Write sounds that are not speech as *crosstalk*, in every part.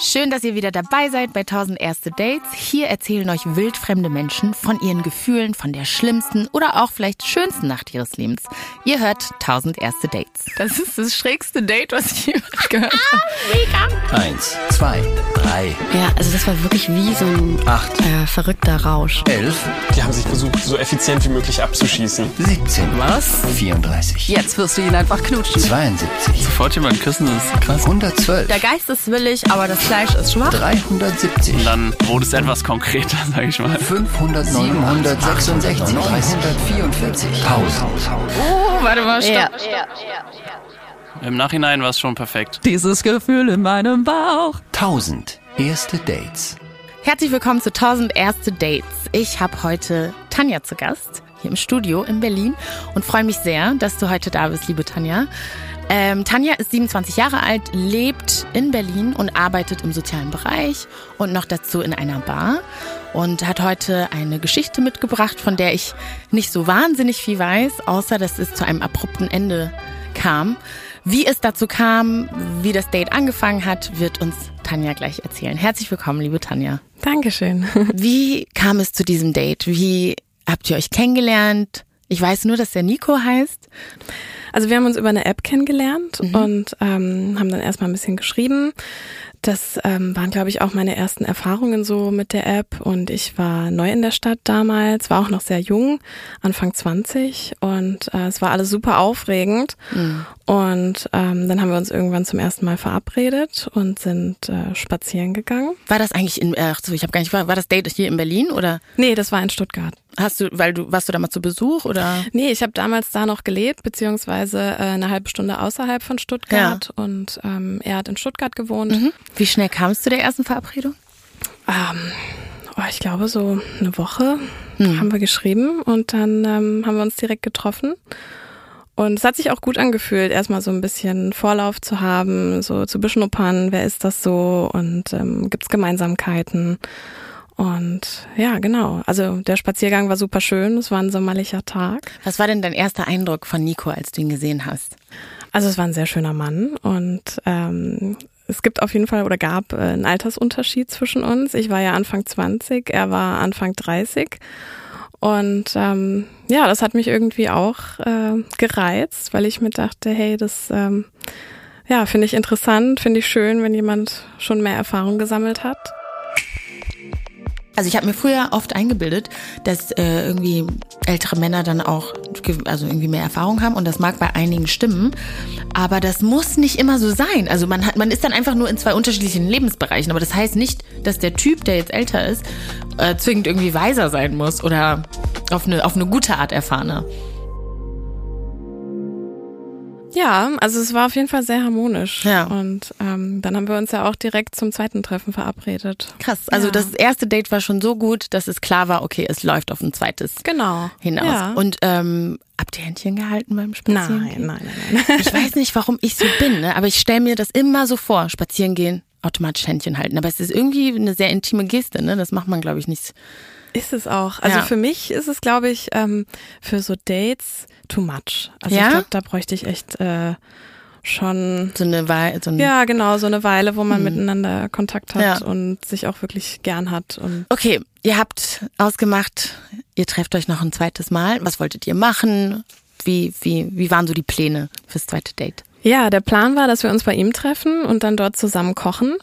Schön, dass ihr wieder dabei seid bei 1000 erste Dates. Hier erzählen euch wildfremde Menschen von ihren Gefühlen, von der schlimmsten oder auch vielleicht schönsten Nacht ihres Lebens. Ihr hört 1000 erste Dates. Das ist das schrägste Date, was ich jemals *laughs* gehört habe. Eins, zwei, drei, Ja, also das war wirklich wie so ein acht, äh, verrückter Rausch. elf, Die haben sich versucht, so effizient wie möglich abzuschießen. 17. Was? 34. Jetzt wirst du ihn einfach knutschen. 72. Sofort jemand küssen, das ist krass. 112. Der Geist ist willig, aber das Fleisch ist schwach. 370. Dann wurde es etwas konkreter, sag ich mal. 500, 766, 344, 1000. Oh, warte mal, stopp. Ja. Im Nachhinein war es schon perfekt. Dieses Gefühl in meinem Bauch. 1000 erste Dates. Herzlich willkommen zu 1000 erste Dates. Ich habe heute Tanja zu Gast hier im Studio in Berlin und freue mich sehr, dass du heute da bist, liebe Tanja. Ähm, Tanja ist 27 Jahre alt, lebt in Berlin und arbeitet im sozialen Bereich und noch dazu in einer Bar und hat heute eine Geschichte mitgebracht, von der ich nicht so wahnsinnig viel weiß, außer dass es zu einem abrupten Ende kam. Wie es dazu kam, wie das Date angefangen hat, wird uns Tanja gleich erzählen. Herzlich willkommen, liebe Tanja. Dankeschön. *laughs* Wie kam es zu diesem Date? Wie habt ihr euch kennengelernt? Ich weiß nur, dass der Nico heißt. Also wir haben uns über eine App kennengelernt und ähm, haben dann erstmal ein bisschen geschrieben. Das ähm, waren, glaube ich, auch meine ersten Erfahrungen so mit der App und ich war neu in der Stadt damals, war auch noch sehr jung, Anfang 20 und äh, es war alles super aufregend und ähm, dann haben wir uns irgendwann zum ersten Mal verabredet und sind äh, spazieren gegangen. War das eigentlich in, ach so, ich habe gar nicht, war, war das Date hier in Berlin oder Nee, das war in Stuttgart. hast du, weil du, warst du da mal zu Besuch oder? Nee, ich habe damals da noch gelebt, beziehungsweise äh, eine halbe Stunde außerhalb von Stuttgart und ähm, er hat in Stuttgart gewohnt. Mhm. Wie schnell kam es zu der ersten Verabredung? Ähm, oh, ich glaube, so eine Woche haben wir geschrieben und dann ähm, haben wir uns direkt getroffen. Und es hat sich auch gut angefühlt, erstmal so ein bisschen Vorlauf zu haben, so zu beschnuppern, wer ist das so und ähm, gibt es Gemeinsamkeiten. Und ja, genau. Also der Spaziergang war super schön, es war ein sommerlicher Tag. Was war denn dein erster Eindruck von Nico, als du ihn gesehen hast? Also es war ein sehr schöner Mann und ähm, es gibt auf jeden Fall oder gab äh, einen Altersunterschied zwischen uns. Ich war ja Anfang 20, er war Anfang 30. Und ähm, ja, das hat mich irgendwie auch äh, gereizt, weil ich mir dachte, hey, das ähm, ja, finde ich interessant, finde ich schön, wenn jemand schon mehr Erfahrung gesammelt hat. Also ich habe mir früher oft eingebildet, dass äh, irgendwie ältere Männer dann auch also irgendwie mehr Erfahrung haben und das mag bei einigen stimmen, aber das muss nicht immer so sein. Also man hat man ist dann einfach nur in zwei unterschiedlichen Lebensbereichen, aber das heißt nicht, dass der Typ, der jetzt älter ist, äh, zwingend irgendwie weiser sein muss oder auf eine auf eine gute Art erfahrener. Ja, also es war auf jeden Fall sehr harmonisch. Ja. Und ähm, dann haben wir uns ja auch direkt zum zweiten Treffen verabredet. Krass. Also Ja. das erste Date war schon so gut, dass es klar war, okay, es läuft auf ein zweites Genau. hinaus. Ja. Und ähm, habt ihr Händchen gehalten beim Spazieren? Nein, nein, nein, nein. *laughs* Ich weiß nicht, warum ich so bin, ne? aber ich stelle mir das immer so vor, spazieren gehen, automatisch Händchen halten. Aber es ist irgendwie eine sehr intime Geste, ne? Das macht man, glaube ich, nicht. Ist es auch. Also Ja. für mich ist es, glaube ich, ähm, für so Dates too much. Also Ja? ich glaube, da bräuchte ich echt äh, schon. So eine Weile, so ein Ja, genau, so eine Weile, wo man miteinander Kontakt hat Ja. und sich auch wirklich gern hat. Und Okay, ihr habt ausgemacht, ihr trefft euch noch ein zweites Mal. Was wolltet ihr machen? Wie, wie, wie waren so die Pläne fürs zweite Date? Ja, der Plan war, dass wir uns bei ihm treffen und dann dort zusammen kochen.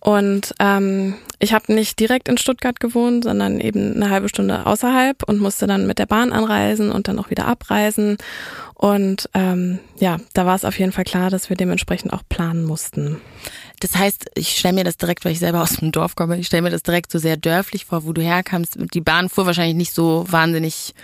Und ähm, ich habe nicht direkt in Stuttgart gewohnt, sondern eben eine halbe Stunde außerhalb und musste dann mit der Bahn anreisen und dann auch wieder abreisen. Und ähm, ja, da war es auf jeden Fall klar, dass wir dementsprechend auch planen mussten. Das heißt, ich stelle mir das direkt, weil ich selber aus dem Dorf komme, ich stelle mir das direkt so sehr dörflich vor, wo du herkamst. Die Bahn fuhr wahrscheinlich nicht so wahnsinnig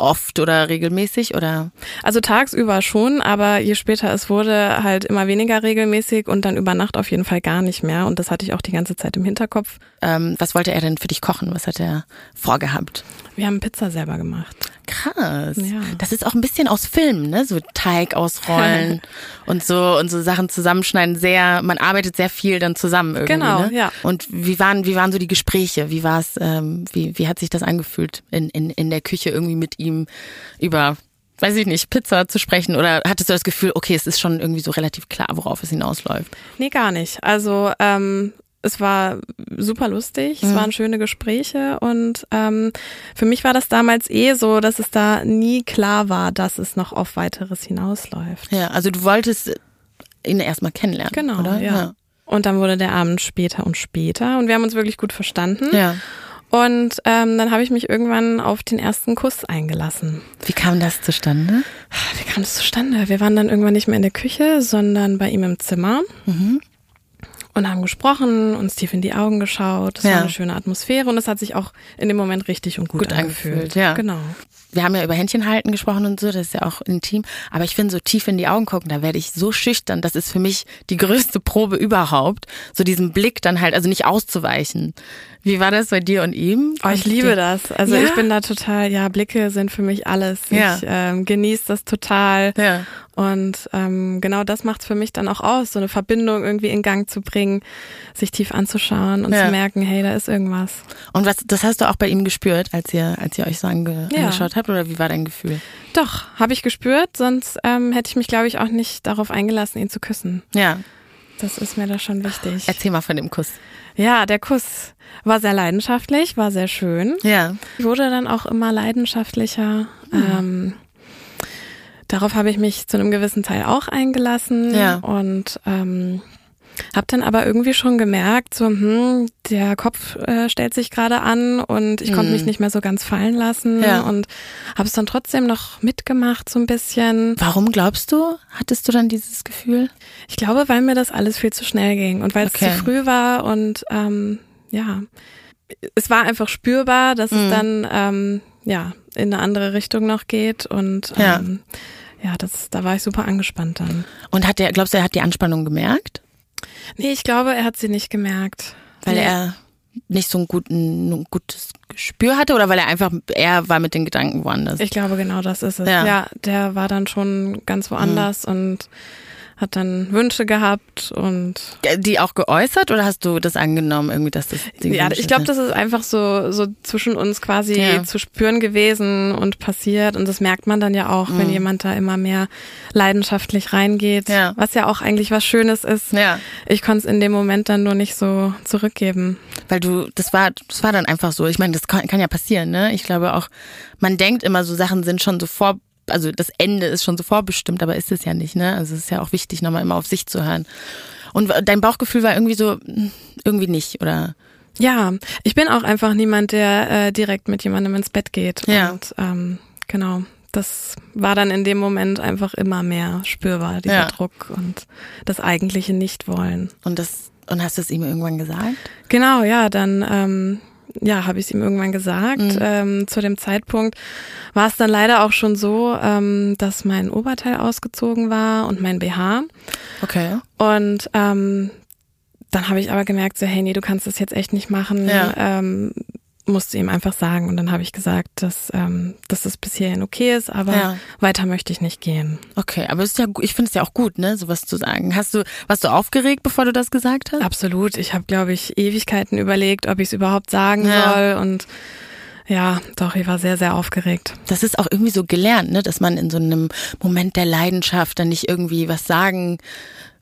oft oder regelmäßig oder Also tagsüber schon, aber je später es wurde, halt immer weniger regelmäßig und dann über Nacht auf jeden Fall gar nicht mehr. Und das hatte ich auch die ganze Zeit im Hinterkopf. ähm, was wollte er denn für dich kochen? Was hat er vorgehabt? Wir haben Pizza selber gemacht. Krass. Ja. Das ist auch ein bisschen aus Filmen, ne? So Teig ausrollen *laughs* und so und so Sachen zusammenschneiden. Sehr, man arbeitet sehr viel dann zusammen irgendwie. Genau, ne? ja. Und wie waren, wie waren so die Gespräche? Wie war es, ähm, wie, wie hat sich das angefühlt, in, in, in der Küche irgendwie mit ihm über, weiß ich nicht, Pizza zu sprechen? Oder hattest du das Gefühl, okay, es ist schon irgendwie so relativ klar, worauf es hinausläuft? Nee, gar nicht. Also ähm, es war super lustig, es waren schöne Gespräche und ähm, für mich war das damals eh so, dass es da nie klar war, dass es noch auf weiteres hinausläuft. Ja, also du wolltest ihn erstmal kennenlernen, Genau, oder? ja. Und dann wurde der Abend später und später und wir haben uns wirklich gut verstanden. ja. Und ähm, dann habe ich mich irgendwann auf den ersten Kuss eingelassen. Wie kam das zustande? Wie kam das zustande? Wir waren dann irgendwann nicht mehr in der Küche, sondern bei ihm im Zimmer. Mhm. Und haben gesprochen, uns tief in die Augen geschaut. Es Ja. war eine schöne Atmosphäre und es hat sich auch in dem Moment richtig und gut, Gut angefühlt. angefühlt, ja. Genau. Wir haben ja über Händchen halten gesprochen und so, das ist ja auch intim. Aber ich finde, so tief in die Augen gucken, da werde ich so schüchtern. Das ist für mich die größte Probe überhaupt. So diesen Blick dann halt, also nicht auszuweichen. Wie war das bei dir und ihm? Oh, ich liebe das. Also Ja? ich bin da total, ja, Blicke sind für mich alles. Ja. Ich ähm, genieße das total. Ja. Und ähm, genau das macht für mich dann auch aus, so eine Verbindung irgendwie in Gang zu bringen, sich tief anzuschauen und Ja. zu merken, hey, da ist irgendwas. Und was, das hast du auch bei ihm gespürt, als ihr, als ihr euch so ange, Ja. angeschaut habt, oder wie war dein Gefühl? Doch, habe ich gespürt, sonst ähm, hätte ich mich, glaube ich, auch nicht darauf eingelassen, ihn zu küssen. Ja. Das ist mir da schon wichtig. Erzähl mal von dem Kuss. Ja, der Kuss war sehr leidenschaftlich, war sehr schön. Ja. Wurde dann auch immer leidenschaftlicher. Hm. Ähm, darauf habe ich mich zu einem gewissen Teil auch eingelassen Ja. und ähm, habe dann aber irgendwie schon gemerkt, so hm, der Kopf äh, stellt sich gerade an und ich konnte mich nicht mehr so ganz fallen lassen. Ja. und habe es dann trotzdem noch mitgemacht so ein bisschen. Warum glaubst du, hattest du dann dieses Gefühl? Ich glaube, weil mir das alles viel zu schnell ging und weil es Okay. zu früh war und ähm, ja, es war einfach spürbar, dass Mhm. es dann ähm, ja in eine andere Richtung noch geht und Ja. ähm, ja, das, da war ich super angespannt dann. Und hat der, glaubst du, er hat die Anspannung gemerkt? Nee, ich glaube, er hat sie nicht gemerkt. Weil nee. er nicht so ein, guten, ein gutes Gespür hatte oder weil er einfach, er war mit den Gedanken woanders? Ich glaube, genau das ist es. Ja. Ja, der war dann schon ganz woanders und hat dann Wünsche gehabt und die auch geäußert oder hast du das angenommen, irgendwie, dass das die ja, Wünsche ich glaube, das ist einfach so so zwischen uns quasi Ja. zu spüren gewesen und passiert und das merkt man dann ja auch, wenn jemand da immer mehr leidenschaftlich reingeht, Mhm. Ja. was ja auch eigentlich was Schönes ist. Ja. Ich konnte es in dem Moment dann nur nicht so zurückgeben. Weil du, das war, das war dann einfach so. Ich meine, das kann, kann ja passieren, ne? Ich glaube auch, man denkt immer, so Sachen sind schon so vor, also das Ende ist schon so vorbestimmt, aber ist es ja nicht, ne? Also es ist ja auch wichtig, nochmal immer auf sich zu hören. Und dein Bauchgefühl war irgendwie so, hm, irgendwie nicht, oder? Ja, ich bin auch einfach niemand, der äh, direkt mit jemandem ins Bett geht. Ja. Und ähm, genau, das war dann in dem Moment einfach immer mehr spürbar, dieser Ja. Druck und das eigentliche Nichtwollen. Und das, und hast du es ihm irgendwann gesagt? Genau, ja, dann ähm, ja, habe ich es ihm irgendwann gesagt. Mhm. Ähm, zu dem Zeitpunkt war es dann leider auch schon so, ähm, dass mein Oberteil ausgezogen war und mein BH. Okay. Und ähm, dann habe ich aber gemerkt, so, hey, nee, du kannst das jetzt echt nicht machen. Ja. Ähm, musste ihm einfach sagen. Und dann habe ich gesagt, dass, ähm, dass das bis hierhin okay ist, aber Ja. weiter möchte ich nicht gehen. Okay, aber es ist ja, ich finde es ja auch gut, ne, sowas zu sagen. Hast du, warst du aufgeregt, bevor du das gesagt hast? Absolut. Ich habe, glaube ich, Ewigkeiten überlegt, ob ich es überhaupt sagen Ja. soll. Und ja, doch, ich war sehr, sehr aufgeregt. Das ist auch irgendwie so gelernt, ne, dass man in so einem Moment der Leidenschaft dann nicht irgendwie was sagen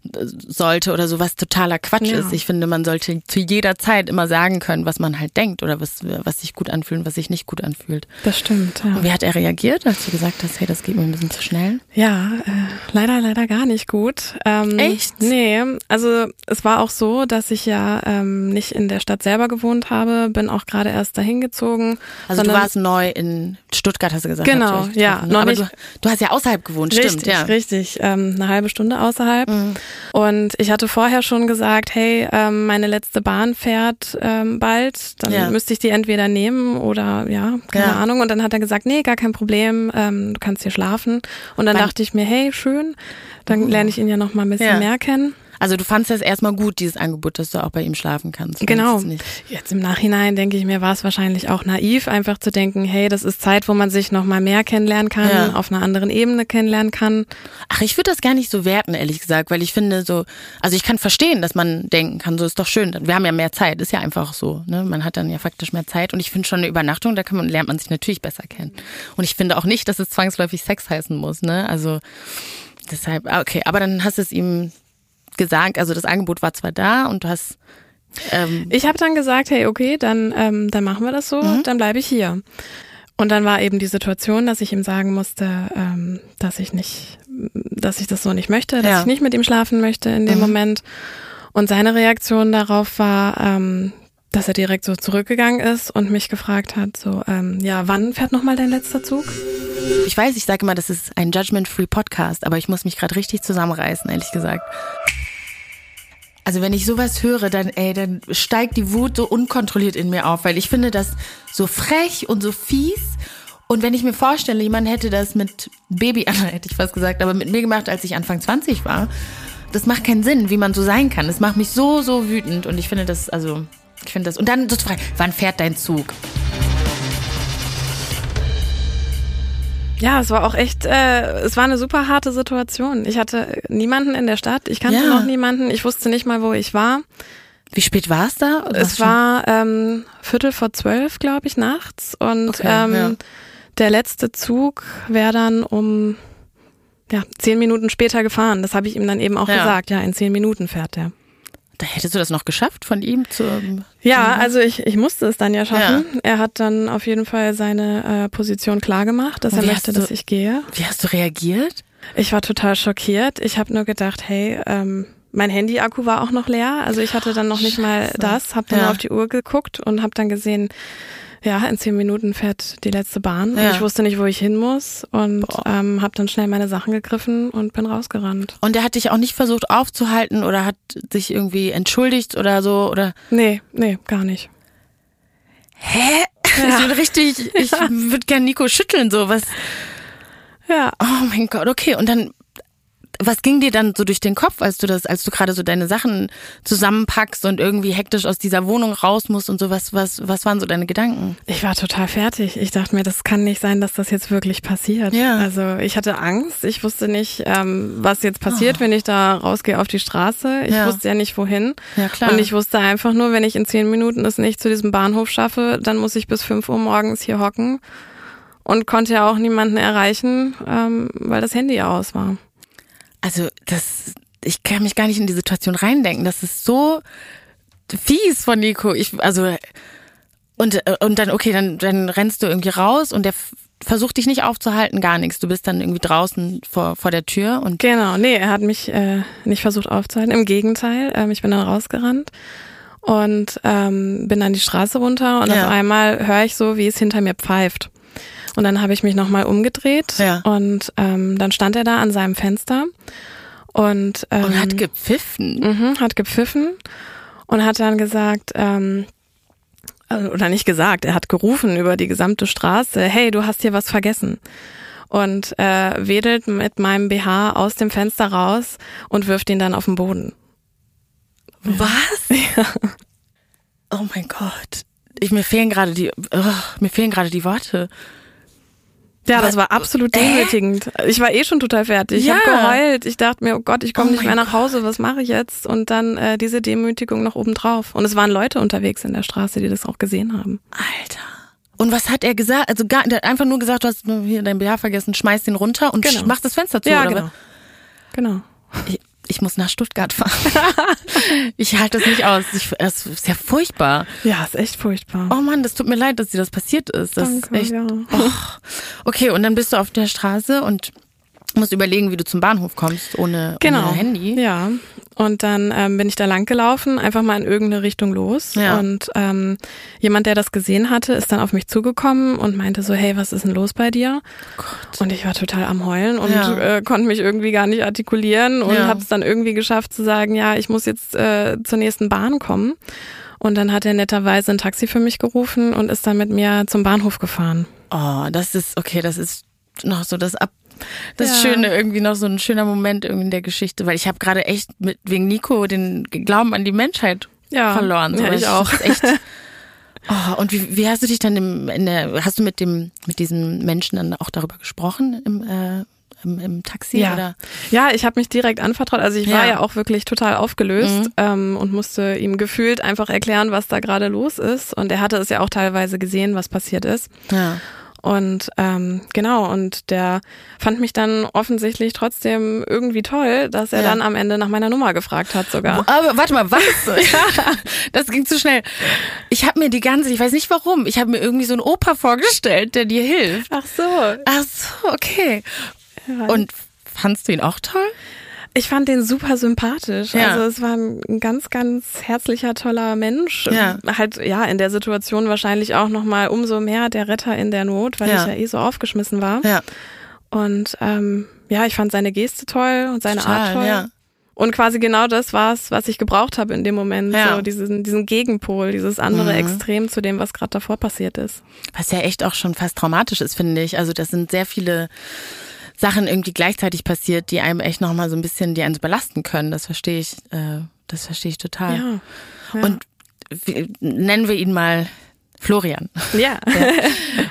sollte oder so, was totaler Quatsch Ja. ist. Ich finde, man sollte zu jeder Zeit immer sagen können, was man halt denkt oder was, was sich gut anfühlt und was sich nicht gut anfühlt. Das stimmt, ja. Und wie hat er reagiert, als du gesagt hast, hey, das geht mir ein bisschen zu schnell? Ja, äh, leider, leider gar nicht gut. Ähm, Echt? Nee, also es war auch so, dass ich ja ähm, nicht in der Stadt selber gewohnt habe, bin auch gerade erst dahin gezogen. Also du warst neu in Stuttgart, hast du gesagt. Genau, ja, noch Aber du, du hast ja außerhalb gewohnt, Richtig, stimmt, ja. Mhm. richtig. Ähm, eine halbe Stunde außerhalb. Und ich hatte vorher schon gesagt, hey, ähm, meine letzte Bahn fährt ähm, bald, dann Ja. müsste ich die entweder nehmen oder ja, keine Ja. Ahnung. Und dann hat er gesagt, nee, gar kein Problem, ähm, du kannst hier schlafen. Und dann Wann- dachte ich mir, hey, schön, dann lerne ich ihn ja noch mal ein bisschen Ja. mehr kennen. Also du fandst das erstmal gut, dieses Angebot, dass du auch bei ihm schlafen kannst. Genau. Fandest es. Jetzt im Nachhinein denke ich mir, war es wahrscheinlich auch naiv, einfach zu denken, hey, das ist Zeit, wo man sich noch mal mehr kennenlernen kann, Ja. auf einer anderen Ebene kennenlernen kann. Ach, ich würde das gar nicht so werten, ehrlich gesagt, weil ich finde so, also ich kann verstehen, dass man denken kann, so ist doch schön. Wir haben ja mehr Zeit, ist ja einfach so. Ne? Man hat dann ja faktisch mehr Zeit und ich finde schon eine Übernachtung, da kann man, lernt man sich natürlich besser kennen. Und ich finde auch nicht, dass es zwangsläufig Sex heißen muss. Ne? Also deshalb, ah, okay, aber dann hast du es ihm gesagt, also das Angebot war zwar da und du hast Ähm, Ich habe dann gesagt, hey, okay, dann, ähm, dann machen wir das so, Mhm. dann bleibe ich hier. Und dann war eben die Situation, dass ich ihm sagen musste, ähm, dass ich nicht, dass ich das so nicht möchte, dass Ja. ich nicht mit ihm schlafen möchte in dem Mhm. Moment. Und seine Reaktion darauf war, ähm, dass er direkt so zurückgegangen ist und mich gefragt hat, so, ähm, ja, wann fährt nochmal dein letzter Zug? ich weiß, ich sage immer, das ist ein Judgment-Free Podcast, aber ich muss mich gerade richtig zusammenreißen, ehrlich gesagt. Also wenn ich sowas höre, dann, ey, dann steigt die Wut so unkontrolliert in mir auf, weil ich finde das so frech und so fies. Und wenn ich mir vorstelle, jemand hätte das mit Baby, *laughs* hätte ich fast gesagt, aber mit mir gemacht, als ich Anfang 20 war, das macht keinen Sinn, wie man so sein kann. Das macht mich so, so wütend und ich finde das, also, ich finde das. Und dann so zu fragen, wann fährt dein Zug? Ja, es war auch echt, äh, es war eine super harte Situation. Ich hatte niemanden in der Stadt, ich kannte Ja. noch niemanden, ich wusste nicht mal, wo ich war. Wie spät war es da? Es war ähm, Viertel vor zwölf, glaube ich, nachts. Und Okay, ähm, ja. der letzte Zug wäre dann um ja, zehn Minuten später gefahren. Das habe ich ihm dann eben auch Ja. gesagt. Ja, in zehn Minuten fährt der. Da hättest du das noch geschafft von ihm zu. Ja, also ich, ich musste es dann ja schaffen. Er hat dann auf jeden Fall seine äh, Position klar gemacht, dass er möchte, du- dass ich gehe. Wie hast du reagiert? Ich war total schockiert. Ich habe nur gedacht, hey, ähm, mein Handy-Akku war auch noch leer. Also ich hatte dann noch nicht mal das, habe dann Ja. auf die Uhr geguckt und habe dann gesehen, ja, in zehn Minuten fährt die letzte Bahn. Ja. Ich wusste nicht, wo ich hin muss und ähm, habe dann schnell meine Sachen gegriffen und bin rausgerannt. Und er hat dich auch nicht versucht aufzuhalten oder hat sich irgendwie entschuldigt oder so oder. Nee, nee, gar nicht. Hä? *laughs* Ich bin richtig, ich *laughs* würde gern Nico schütteln, so was. Ja, Oh mein Gott, okay. Und dann, was ging dir dann so durch den Kopf, als du das, als du gerade so deine Sachen zusammenpackst und irgendwie hektisch aus dieser Wohnung raus musst und so, was, was, was waren so deine Gedanken? ich war total fertig. Ich dachte mir, das kann nicht sein, dass das jetzt wirklich passiert. Ja. Also ich hatte Angst. Ich wusste nicht, ähm, was jetzt passiert, wenn ich da rausgehe auf die Straße. Ich Oh. Ja. wusste ja nicht, wohin. Ja, klar. Und ich wusste einfach nur, wenn ich in zehn Minuten es nicht zu diesem Bahnhof schaffe, dann muss ich bis fünf Uhr morgens hier hocken und konnte ja auch niemanden erreichen, ähm, weil das Handy aus war. Also, das, ich kann mich gar nicht in die Situation reindenken. Das ist so fies von Nico. Ich, also, und, äh, und dann, okay, dann, dann rennst du irgendwie raus und der versucht dich nicht aufzuhalten, gar nichts. Du bist dann irgendwie draußen vor, vor der Tür und Genau, nee, er hat mich äh, nicht versucht aufzuhalten. Im Gegenteil, ähm, ich bin dann rausgerannt und ähm, bin dann die Straße runter und Ja. auf einmal höre ich so, wie es hinter mir pfeift. Und dann habe ich mich nochmal umgedreht Ja. und ähm, dann stand er da an seinem Fenster und, ähm, und hat gepfiffen. Mhm, hat gepfiffen und hat dann gesagt, ähm, also, oder nicht gesagt, er hat gerufen über die gesamte Straße, hey, du hast hier was vergessen. Und äh, wedelt mit meinem BH aus dem Fenster raus und wirft ihn dann auf den Boden. Was? *laughs* Oh mein Gott. Ich, mir fehlen gerade die, oh, mir fehlen gerade die Worte. Ja, das war absolut Äh? demütigend. Ich war eh schon total fertig. Ich Ja. habe geheult. Ich dachte mir, oh Gott, ich komme Oh nicht mehr nach Hause. Was mache ich jetzt? Und dann äh, diese Demütigung noch obendrauf. Und es waren Leute unterwegs in der Straße, die das auch gesehen haben. Alter. Und was hat er gesagt? Also gar, der hat einfach nur gesagt, du hast hier dein BH vergessen, schmeiß den runter und Genau. mach das Fenster zu. Ja, oder genau. was? Genau. Ich, ich muss nach Stuttgart fahren. *laughs* ich halte das nicht aus. Ich, das ist ja furchtbar. Ja, ist echt furchtbar. Oh Mann, das tut mir leid, dass dir das passiert ist. Das Danke, ist echt. ja. Oh. Okay, und dann bist du auf der Straße und musst überlegen, wie du zum Bahnhof kommst ohne, Genau. ohne Handy. Ja. Und dann ähm, bin ich da lang gelaufen, einfach mal in irgendeine Richtung los. Ja. Und ähm, jemand, der das gesehen hatte, ist dann auf mich zugekommen und meinte so, hey, was ist denn los bei dir? Und ich war total am Heulen und Ja. äh, konnte mich irgendwie gar nicht artikulieren und Ja. habe es dann irgendwie geschafft zu sagen, ja, ich muss jetzt äh, zur nächsten Bahn kommen. Und dann hat er netterweise ein Taxi für mich gerufen und ist dann mit mir zum Bahnhof gefahren. Oh, das ist, okay, das ist noch so das Ab. Das Ja. Schöne, irgendwie noch so ein schöner Moment irgendwie in der Geschichte, weil ich habe gerade echt mit wegen Nico den Glauben an die Menschheit Ja, verloren. So, ja, ich auch. ist Echt, *laughs* oh, und wie, wie hast du dich dann im, in der, hast du mit dem, mit diesem Menschen dann auch darüber gesprochen im, äh, im, im Taxi Ja. oder? Ja, ich habe mich direkt anvertraut. Also ich war Ja. ja auch wirklich total aufgelöst Mhm. ähm, und musste ihm gefühlt einfach erklären, was da gerade los ist. Und er hatte es ja auch teilweise gesehen, was passiert ist. Ja. Und ähm, genau, und der fand mich dann offensichtlich trotzdem irgendwie toll, dass er Ja. dann am Ende nach meiner Nummer gefragt hat sogar. Aber warte mal, was? *laughs* *laughs* das ging zu schnell. Ich habe mir die ganze, ich weiß nicht warum, ich habe mir irgendwie so einen Opa vorgestellt, der dir hilft. Ach so. Ach so, okay. Und fandst du ihn auch toll? Ich fand den super sympathisch. Ja. Also es war ein ganz, ganz herzlicher, toller Mensch. Ja. Halt, ja, in der Situation wahrscheinlich auch nochmal umso mehr der Retter in der Not, weil Ja. ich ja eh so aufgeschmissen war. Ja. Und ähm, ja, ich fand seine Geste toll und seine Art Total, toll. ja. Und quasi genau das war's, was ich gebraucht habe in dem Moment. Ja. So diesen, diesen Gegenpol, dieses andere Mhm. Extrem zu dem, was gerade davor passiert ist. Was ja echt auch schon fast traumatisch ist, finde ich. Also das sind sehr viele Sachen irgendwie gleichzeitig passiert, die einem echt nochmal so ein bisschen, die einen so belasten können. Das verstehe ich, äh, das verstehe ich total. Ja. ja. Und wie, nennen wir ihn mal Florian. *laughs* ja.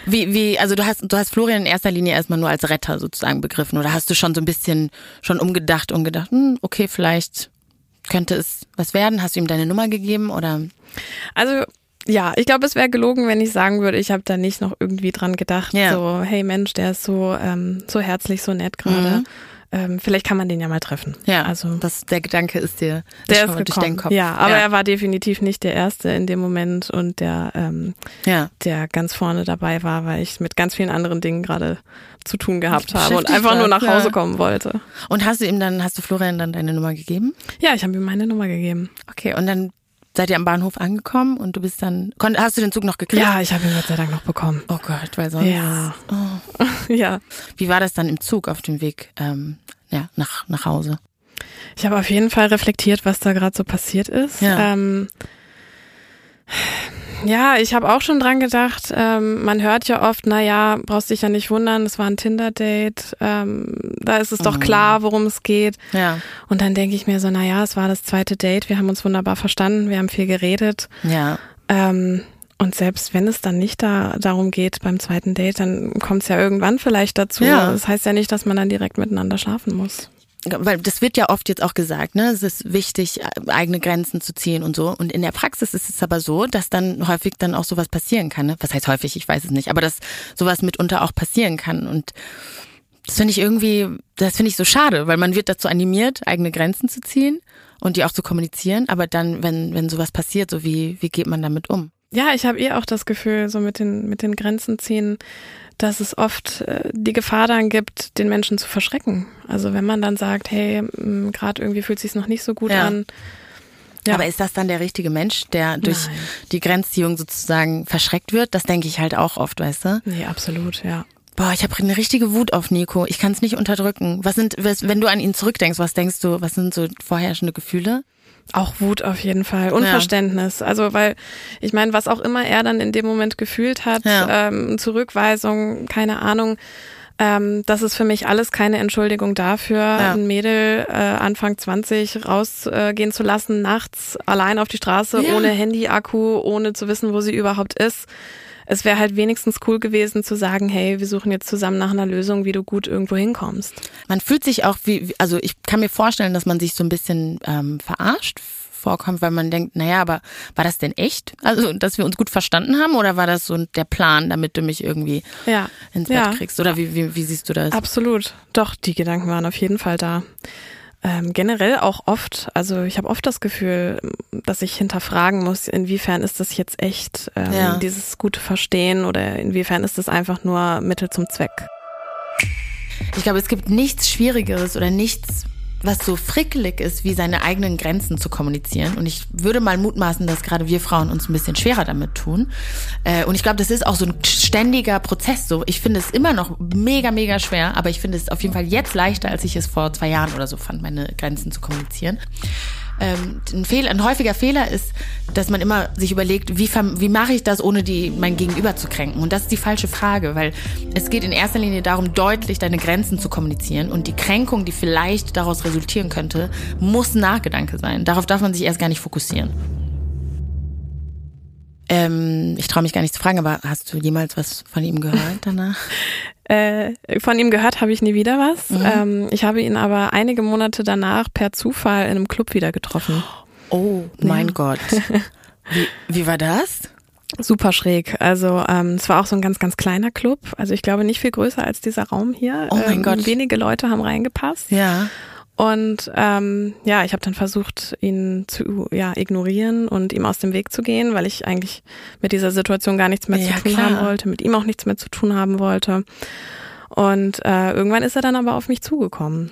Wie, wie, also du hast, du hast Florian in erster Linie erstmal nur als Retter sozusagen begriffen oder hast du schon so ein bisschen schon umgedacht und gedacht, hm, okay, vielleicht könnte es was werden? Hast du ihm deine Nummer gegeben oder? Also ja, ich glaube, es wäre gelogen, wenn ich sagen würde, ich habe da nicht noch irgendwie dran gedacht. Ja. So, hey Mensch, der ist so ähm, so herzlich, so nett gerade. Ähm, vielleicht kann man den ja mal treffen. Ja, also das, der Gedanke ist dir der ist mal durch gekommen. deinen Kopf. Ja, aber ja. er war definitiv nicht der erste in dem Moment und der ähm, ja. der ganz vorne dabei war, weil ich mit ganz vielen anderen Dingen gerade zu tun gehabt habe und einfach nur nach Hause ja. kommen wollte. Und hast du ihm dann, hast du Florian dann deine Nummer gegeben? Ja, ich habe ihm meine Nummer gegeben. Okay, und dann seid ihr am Bahnhof angekommen und du bist dann, hast du den Zug noch gekriegt? Ja, ich habe ihn Gott sei Dank noch bekommen. Oh Gott, weil sonst. Ja. *laughs* ja. Wie war das dann im Zug auf dem Weg ähm, ja, nach, nach Hause? Ich habe auf jeden Fall reflektiert, was da gerade so passiert ist. Ja. Ähm, ja, ich habe auch schon dran gedacht. Ähm, man hört ja oft, na ja, brauchst dich ja nicht wundern, es war ein Tinder-Date. Ähm, da ist es doch klar, worum es geht. Ja. Und dann denke ich mir so, na ja, es war das zweite Date. Wir haben uns wunderbar verstanden, wir haben viel geredet. Ja. Ähm, und selbst wenn es dann nicht da darum geht beim zweiten Date, dann kommt es ja irgendwann vielleicht dazu. Ja. Das heißt ja nicht, dass man dann direkt miteinander schlafen muss. Weil das wird ja oft jetzt auch gesagt, ne? Es ist wichtig, eigene Grenzen zu ziehen und so. Und in der Praxis ist es aber so, dass dann häufig dann auch sowas passieren kann. Ne? Was heißt häufig? Ich weiß es nicht. Aber dass sowas mitunter auch passieren kann. Und das finde ich irgendwie, das finde ich so schade, weil man wird dazu animiert, eigene Grenzen zu ziehen und die auch zu kommunizieren. Aber dann, wenn, wenn sowas passiert, so wie, wie geht man damit um? Ja, ich habe eh auch das Gefühl, so mit den, mit den Grenzen ziehen, dass es oft äh, die Gefahr dann gibt, den Menschen zu verschrecken. Also wenn man dann sagt, hey, gerade irgendwie fühlt sich noch nicht so gut Ja. an. Ja. Aber ist das dann der richtige Mensch, der durch Nein. die Grenzziehung sozusagen verschreckt wird? Das denke ich halt auch oft, weißt du? Nee, absolut, ja. Boah, ich habe eine richtige Wut auf Nico. Ich kann es nicht unterdrücken. Was sind, wenn du an ihn zurückdenkst, was denkst du, was sind so vorherrschende Gefühle? Auch Wut auf jeden Fall. Unverständnis. Also, weil, ich meine, was auch immer er dann in dem Moment gefühlt hat, Ja. ähm, Zurückweisung, keine Ahnung, ähm, das ist für mich alles keine Entschuldigung dafür, Ja. ein Mädel äh, Anfang 20 rausgehen zu lassen, nachts allein auf die Straße, Ja. ohne Handy-Akku, ohne zu wissen, wo sie überhaupt ist. Es wäre halt wenigstens cool gewesen zu sagen, hey, wir suchen jetzt zusammen nach einer Lösung, wie du gut irgendwo hinkommst. Man fühlt sich auch wie, also ich kann mir vorstellen, dass man sich so ein bisschen ähm, verarscht vorkommt, weil man denkt, naja, aber war das denn echt? Also, dass wir uns gut verstanden haben oder war das so der Plan, damit du mich irgendwie Ja. ins Bett ja. kriegst? Oder wie, wie, wie siehst du das? Absolut. Doch, die Gedanken waren auf jeden Fall da. Ähm, generell auch oft, also ich habe oft das Gefühl, dass ich hinterfragen muss, inwiefern ist das jetzt echt, ähm, Ja. dieses gute Verstehen oder inwiefern ist das einfach nur Mittel zum Zweck. Ich glaube, es gibt nichts Schwierigeres oder nichts, was so frickelig ist, wie seine eigenen Grenzen zu kommunizieren. Und ich würde mal mutmaßen, dass gerade wir Frauen uns ein bisschen schwerer damit tun. Äh, Und ich glaube, das ist auch so ein ständiger Prozess. So, ich finde es immer noch mega, mega schwer, aber ich finde es auf jeden Fall jetzt leichter, als ich es vor zwei Jahren oder so fand, meine Grenzen zu kommunizieren. Ähm, ein, Fehler, ein häufiger Fehler ist, dass man immer sich überlegt, wie, wie mache ich das, ohne die, mein Gegenüber zu kränken. Und das ist die falsche Frage, weil es geht in erster Linie darum, deutlich deine Grenzen zu kommunizieren. Und die Kränkung, die vielleicht daraus resultieren könnte, muss Nachgedanke sein. Darauf darf man sich erst gar nicht fokussieren. Ähm, ich traue mich gar nicht zu fragen, aber hast du jemals was von ihm gehört danach? *laughs* Äh, von ihm gehört habe ich nie wieder was. Ähm, ich habe ihn aber einige Monate danach per Zufall in einem Club wieder getroffen. Oh mein Gott. *laughs* Wie, wie war das? Super schräg. Also ähm, es war auch so ein ganz, ganz kleiner Club. Also ich glaube nicht viel größer als dieser Raum hier. Oh mein ähm, Gott. Wenige Leute haben reingepasst. Ja. Und ähm, ja, ich habe dann versucht, ihn zu ja, ignorieren und ihm aus dem Weg zu gehen, weil ich eigentlich mit dieser Situation gar nichts mehr Ja, zu tun klar. haben wollte, mit ihm auch nichts mehr zu tun haben wollte. Und äh, irgendwann ist er dann aber auf mich zugekommen.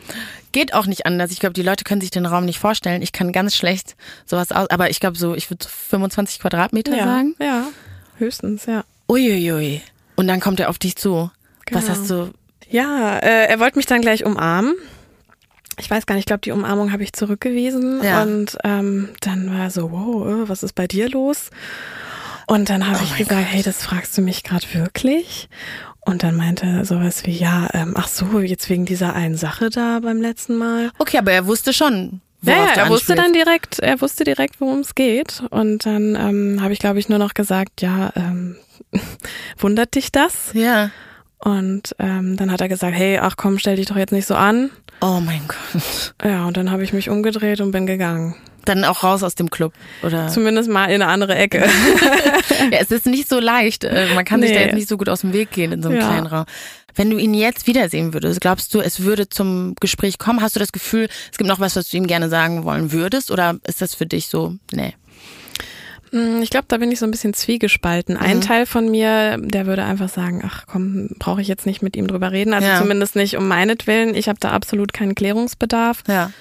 Geht auch nicht anders. Ich glaube, die Leute können sich den Raum nicht vorstellen. Ich kann ganz schlecht sowas aus, aber ich glaube so, ich würde so 25 Quadratmeter sagen. ja, höchstens, ja. Uiuiui. Und dann kommt er auf dich zu. Was Genau. hast du? Ja, äh, er wollte mich dann gleich umarmen. Ich weiß gar nicht, ich glaube, die Umarmung habe ich zurückgewiesen. Ja. Und ähm, dann war er so, wow, äh, was ist bei dir los? Und dann habe Oh ich gesagt, hey, das fragst du mich gerade wirklich? Und dann meinte er sowas wie, ja, ähm, ach so, jetzt wegen dieser einen Sache da beim letzten Mal. Okay, aber er wusste schon, Ja, er wusste dann direkt, er wusste direkt, worum es geht. Und dann ähm, habe ich, glaube ich, nur noch gesagt, ja, ähm, *laughs* wundert dich das? Ja. Und ähm, dann hat er gesagt, hey, ach komm, stell dich doch jetzt nicht so an. Oh mein Gott. Ja, und dann habe ich mich umgedreht und bin gegangen. Dann auch raus aus dem Club, oder? Zumindest mal in eine andere Ecke. *laughs* Ja, es ist nicht so leicht. äh, Man kann sich da Nee. jetzt nicht so gut aus dem Weg gehen in so einem Ja. kleinen Raum. Wenn du ihn jetzt wiedersehen würdest, glaubst du, es würde zum Gespräch kommen? Hast du das Gefühl, es gibt noch was, was du ihm gerne sagen wollen würdest? Oder ist das für dich so, nee? Hm, Ich glaube, da bin ich so ein bisschen zwiegespalten. Mhm. Ein Teil von mir, der würde einfach sagen, ach komm, brauche ich jetzt nicht mit ihm drüber reden. Also Ja. zumindest nicht um meinetwillen. Ich habe da absolut keinen Klärungsbedarf. Ja.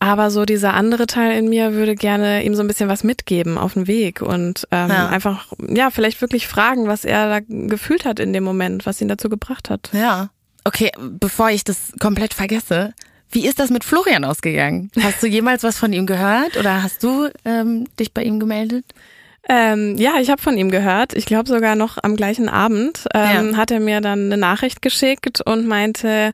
Aber so dieser andere Teil in mir würde gerne ihm so ein bisschen was mitgeben auf dem Weg und ähm, Ja. einfach, ja, vielleicht wirklich fragen, was er da gefühlt hat in dem Moment, was ihn dazu gebracht hat. Ja. Okay, bevor ich das komplett vergesse, wie ist das mit Florian ausgegangen? Hast du jemals was von ihm gehört oder hast du ähm, dich bei ihm gemeldet? Ähm, ja, ich habe von ihm gehört. Ich glaube sogar noch am gleichen Abend ähm, Ja. hat er mir dann eine Nachricht geschickt und meinte,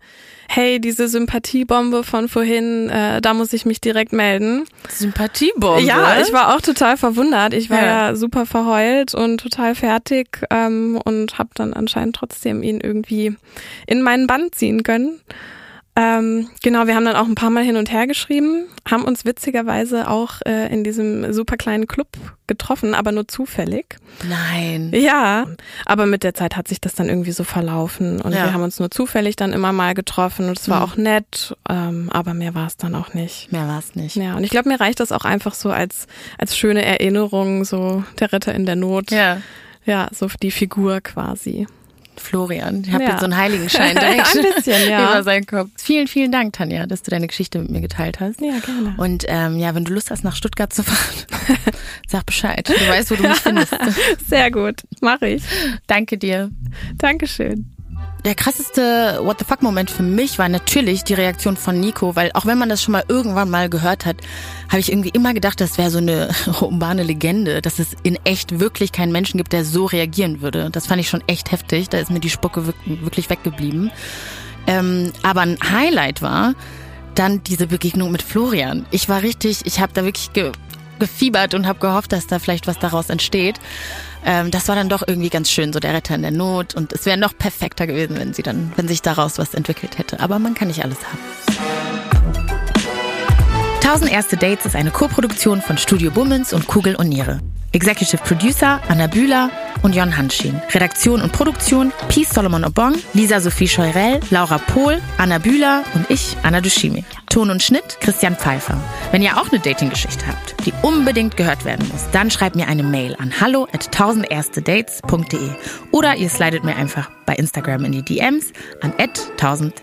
hey, diese Sympathiebombe von vorhin, äh, da muss ich mich direkt melden. Sympathiebombe. Ja, ich war auch total verwundert. Ich war Ja. ja, super verheult und total fertig ähm, und habe dann anscheinend trotzdem ihn irgendwie in meinen Bann ziehen können. Ähm, genau, wir haben dann auch ein paar Mal hin und her geschrieben, haben uns witzigerweise auch äh, in diesem super kleinen Club getroffen, aber nur zufällig. Nein. Ja, aber mit der Zeit hat sich das dann irgendwie so verlaufen und Ja. wir haben uns nur zufällig dann immer mal getroffen und es war Mhm. auch nett, ähm, aber mehr war es dann auch nicht. Mehr war es nicht. Ja, und ich glaube, mir reicht das auch einfach so als, als schöne Erinnerung, so der Retter in der Not. Ja. Ja, so die Figur quasi. Florian. Ich habe Ja. jetzt so einen Heiligenschein *laughs* direkt Ein bisschen, ja. über seinen Kopf. Vielen, vielen Dank, Tanja, dass du deine Geschichte mit mir geteilt hast. Ja, gerne. Und ähm, ja, wenn du Lust hast, nach Stuttgart zu fahren, *laughs* sag Bescheid. Du weißt, wo du mich findest. *laughs* Sehr gut, mache ich. Danke dir. Dankeschön. Der krasseste What the fuck Moment für mich war natürlich die Reaktion von Nico, weil auch wenn man das schon mal irgendwann mal gehört hat, habe ich irgendwie immer gedacht, das wäre so eine *laughs* urbane Legende, dass es in echt wirklich keinen Menschen gibt, der so reagieren würde. Das fand ich schon echt heftig. Da ist mir die Spucke wirk- wirklich weggeblieben. Ähm, aber ein Highlight war dann diese Begegnung mit Florian. Ich war richtig, ich habe da wirklich ge gefiebert und habe gehofft, dass da vielleicht was daraus entsteht. Ähm, das war dann doch irgendwie ganz schön, so der Retter in der Not. Und es wäre noch perfekter gewesen, wenn sie dann, wenn sich daraus was entwickelt hätte. Aber man kann nicht alles haben. 1000 erste Dates ist eine Koproduktion von Studio Bummens und Kugel und Niere. Executive Producer Anna Bühler und Jon Hanschin. Redaktion und Produktion Peace Solomon Obong, Lisa Sophie Scheurell, Laura Pohl, Anna Bühler und ich, Anna Dushimi. Ton und Schnitt Christian Pfeiffer. Wenn ihr auch eine Dating-Geschichte habt, die unbedingt gehört werden muss, dann schreibt mir eine Mail an hallo at 1000erstedates.de oder ihr slidet mir einfach bei Instagram in die DMs an at 1000